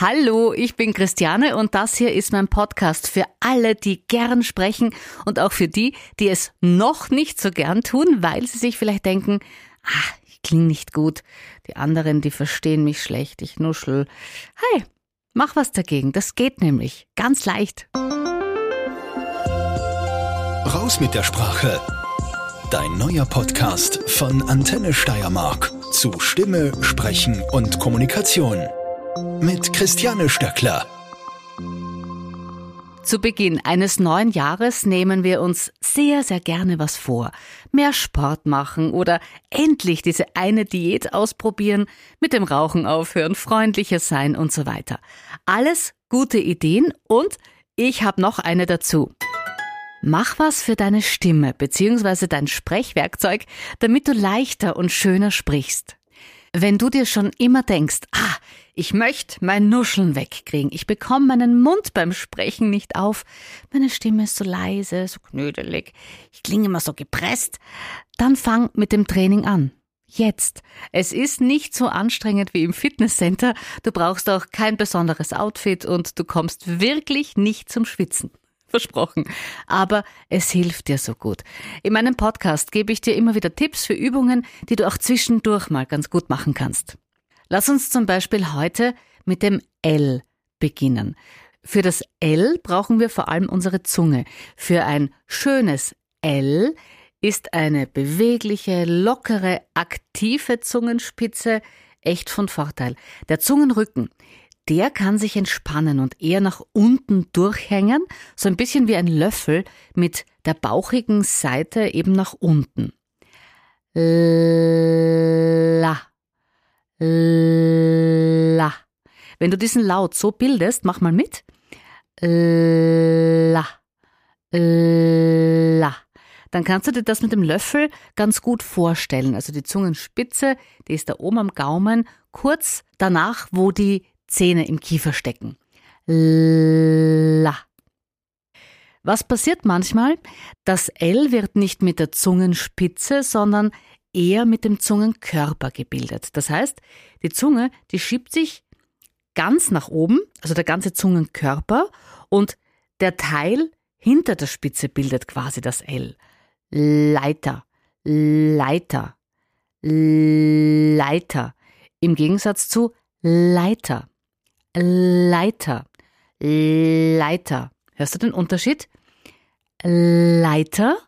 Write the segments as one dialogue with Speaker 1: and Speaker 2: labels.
Speaker 1: Hallo, ich bin Christiane und das hier ist mein Podcast für alle, die gern sprechen und auch für die, die es noch nicht so gern tun, weil sie sich vielleicht denken, ah, ich klinge nicht gut, die anderen, die verstehen mich schlecht, ich nuschel. Hey, mach was dagegen, das geht nämlich, ganz leicht.
Speaker 2: Raus mit der Sprache. Dein neuer Podcast von Antenne Steiermark zu Stimme, Sprechen und Kommunikation mit Christiane Stöckler.
Speaker 1: Zu Beginn eines neuen Jahres nehmen wir uns sehr, sehr gerne was vor. Mehr Sport machen oder endlich diese eine Diät ausprobieren, mit dem Rauchen aufhören, freundlicher sein und so weiter. Alles gute Ideen und ich habe noch eine dazu. Mach was für deine Stimme bzw. dein Sprechwerkzeug, damit du leichter und schöner sprichst. Wenn du dir schon immer denkst, ah, ich möchte mein Nuscheln wegkriegen, ich bekomme meinen Mund beim Sprechen nicht auf, meine Stimme ist so leise, so knödelig, ich klinge immer so gepresst, dann fang mit dem Training an. Jetzt. Es ist nicht so anstrengend wie im Fitnesscenter, du brauchst auch kein besonderes Outfit und du kommst wirklich nicht zum Schwitzen versprochen. Aber es hilft dir so gut. In meinem Podcast gebe ich dir immer wieder Tipps für Übungen, die du auch zwischendurch mal ganz gut machen kannst. Lass uns zum Beispiel heute mit dem L beginnen. Für das L brauchen wir vor allem unsere Zunge. Für ein schönes L ist eine bewegliche, lockere, aktive Zungenspitze echt von Vorteil. Der Zungenrücken, der kann sich entspannen und eher nach unten durchhängen, so ein bisschen wie ein Löffel mit der bauchigen Seite eben nach unten. La. La. Wenn du diesen Laut so bildest, mach mal mit. La. La. Dann kannst du dir das mit dem Löffel ganz gut vorstellen. Also die Zungenspitze, die ist da oben am Gaumen, kurz danach, wo die Zähne im Kiefer stecken. La. Was passiert manchmal? Das L wird nicht mit der Zungenspitze, sondern eher mit dem Zungenkörper gebildet. Das heißt, die Zunge, die schiebt sich ganz nach oben, also der ganze Zungenkörper, und der Teil hinter der Spitze bildet quasi das L. Leiter, Leiter, Leiter. Im Gegensatz zu Leiter. Leiter. Leiter. Hörst du den Unterschied? Leiter,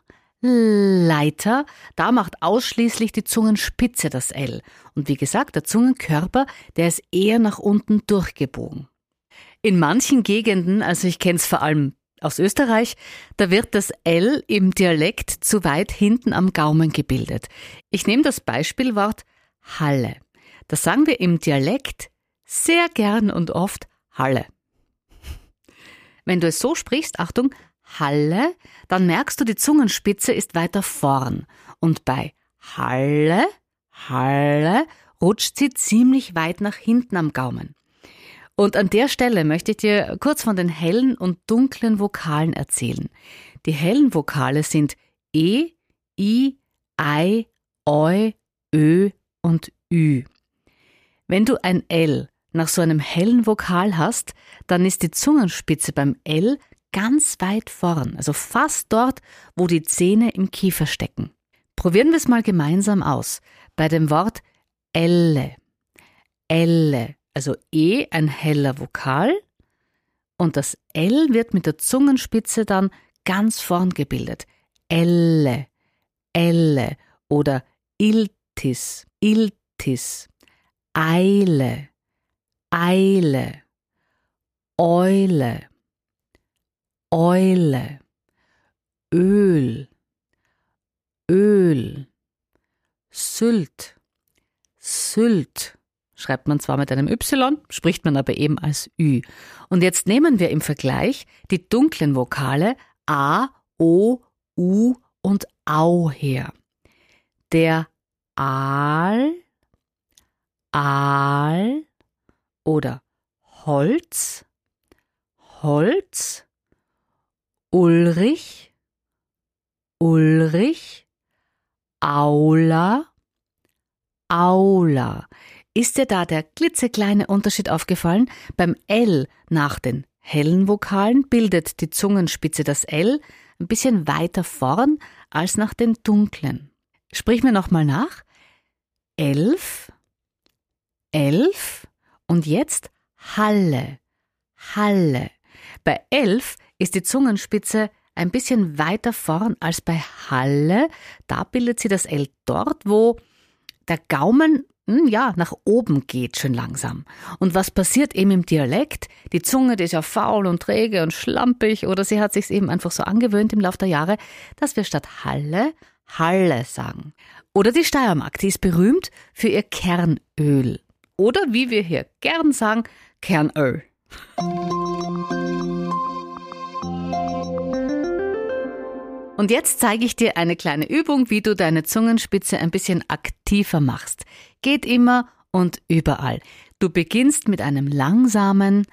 Speaker 1: Leiter, da macht ausschließlich die Zungenspitze das L. Und wie gesagt, der Zungenkörper, der ist eher nach unten durchgebogen. In manchen Gegenden, also ich kenne es vor allem aus Österreich, da wird das L im Dialekt zu weit hinten am Gaumen gebildet. Ich nehme das Beispielwort Halle. Das sagen wir im Dialekt sehr gern und oft Halle. Wenn du es so sprichst, Achtung, Halle, dann merkst du, die Zungenspitze ist weiter vorn. Und bei Halle, Halle rutscht sie ziemlich weit nach hinten am Gaumen. Und an der Stelle möchte ich dir kurz von den hellen und dunklen Vokalen erzählen. Die hellen Vokale sind E, I, Ei, Oi, Ö und Ü. Wenn du ein L nach so einem hellen Vokal hast, dann ist die Zungenspitze beim L ganz weit vorn, also fast dort, wo die Zähne im Kiefer stecken. Probieren wir es mal gemeinsam aus. Bei dem Wort Elle. Elle, also E ein heller Vokal und das L wird mit der Zungenspitze dann ganz vorn gebildet. Elle, Elle oder Iltis, Iltis, Eile, Eile, Eule, Eule, Öl, Öl, Sylt, Sylt. Schreibt man zwar mit einem Y, spricht man aber eben als Ü. Und jetzt nehmen wir im Vergleich die dunklen Vokale A, O, U und Au her. Der Aal, Aal, oder Holz, Holz, Ulrich, Ulrich, Aula, Aula. Ist dir da der klitzekleine Unterschied aufgefallen? Beim L nach den hellen Vokalen bildet die Zungenspitze das L ein bisschen weiter vorn als nach den dunklen. Sprich mir nochmal nach. Elf, elf und jetzt Halle, Halle. Bei elf ist die Zungenspitze ein bisschen weiter vorn als bei Halle. Da bildet sie das L dort, wo der Gaumen hm, ja, nach oben geht schön langsam. Und was passiert eben im Dialekt? Die Zunge, die ist ja faul und träge und schlampig oder sie hat sich eben einfach so angewöhnt im Laufe der Jahre, dass wir statt Halle Halle sagen. Oder die Steiermark, die ist berühmt für ihr Kernöl. Oder wie wir hier gern sagen, Kernöl. Und jetzt zeige ich dir eine kleine Übung, wie du deine Zungenspitze ein bisschen aktiver machst. Geht immer und überall. Du beginnst mit einem langsamen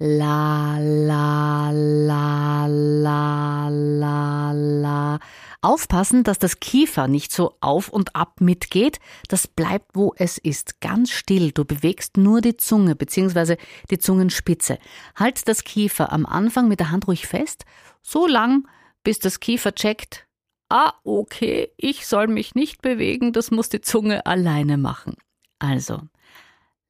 Speaker 1: La, la, la, la, la, la. Aufpassen, dass das Kiefer nicht so auf und ab mitgeht. Das bleibt, wo es ist. Ganz still. Du bewegst nur die Zunge bzw. die Zungenspitze. Halt das Kiefer am Anfang mit der Hand ruhig fest. So lang, bis das Kiefer checkt, ah, okay, ich soll mich nicht bewegen, das muss die Zunge alleine machen. Also,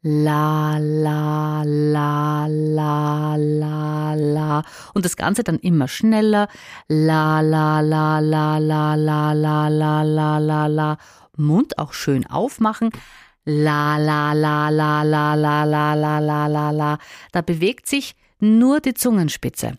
Speaker 1: la, la, la, la, la, la. Und das Ganze dann immer schneller. La, la, la, la, la, la, la, la, la, la, la. Mund auch schön aufmachen. La, la, la, la, la, la, la, la, la, la, la. Da bewegt sich nur die Zungenspitze.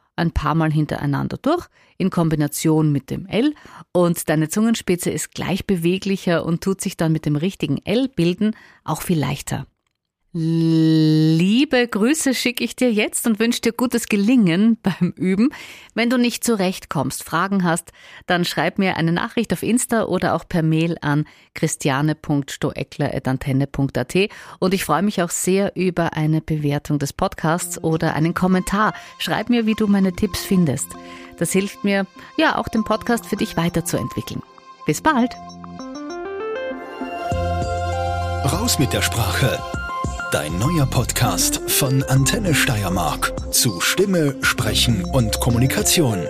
Speaker 1: ein paar Mal hintereinander durch in Kombination mit dem L und deine Zungenspitze ist gleich beweglicher und tut sich dann mit dem richtigen L bilden auch viel leichter. Liebe Grüße schicke ich dir jetzt und wünsche dir gutes Gelingen beim Üben. Wenn du nicht zurechtkommst, Fragen hast, dann schreib mir eine Nachricht auf Insta oder auch per Mail an christiane.stoeckler.antenne.at und ich freue mich auch sehr über eine Bewertung des Podcasts oder einen Kommentar. Schreib mir, wie du meine Tipps findest. Das hilft mir, ja, auch den Podcast für dich weiterzuentwickeln. Bis bald!
Speaker 2: Raus mit der Sprache Dein neuer Podcast von Antenne Steiermark zu Stimme, Sprechen und Kommunikation.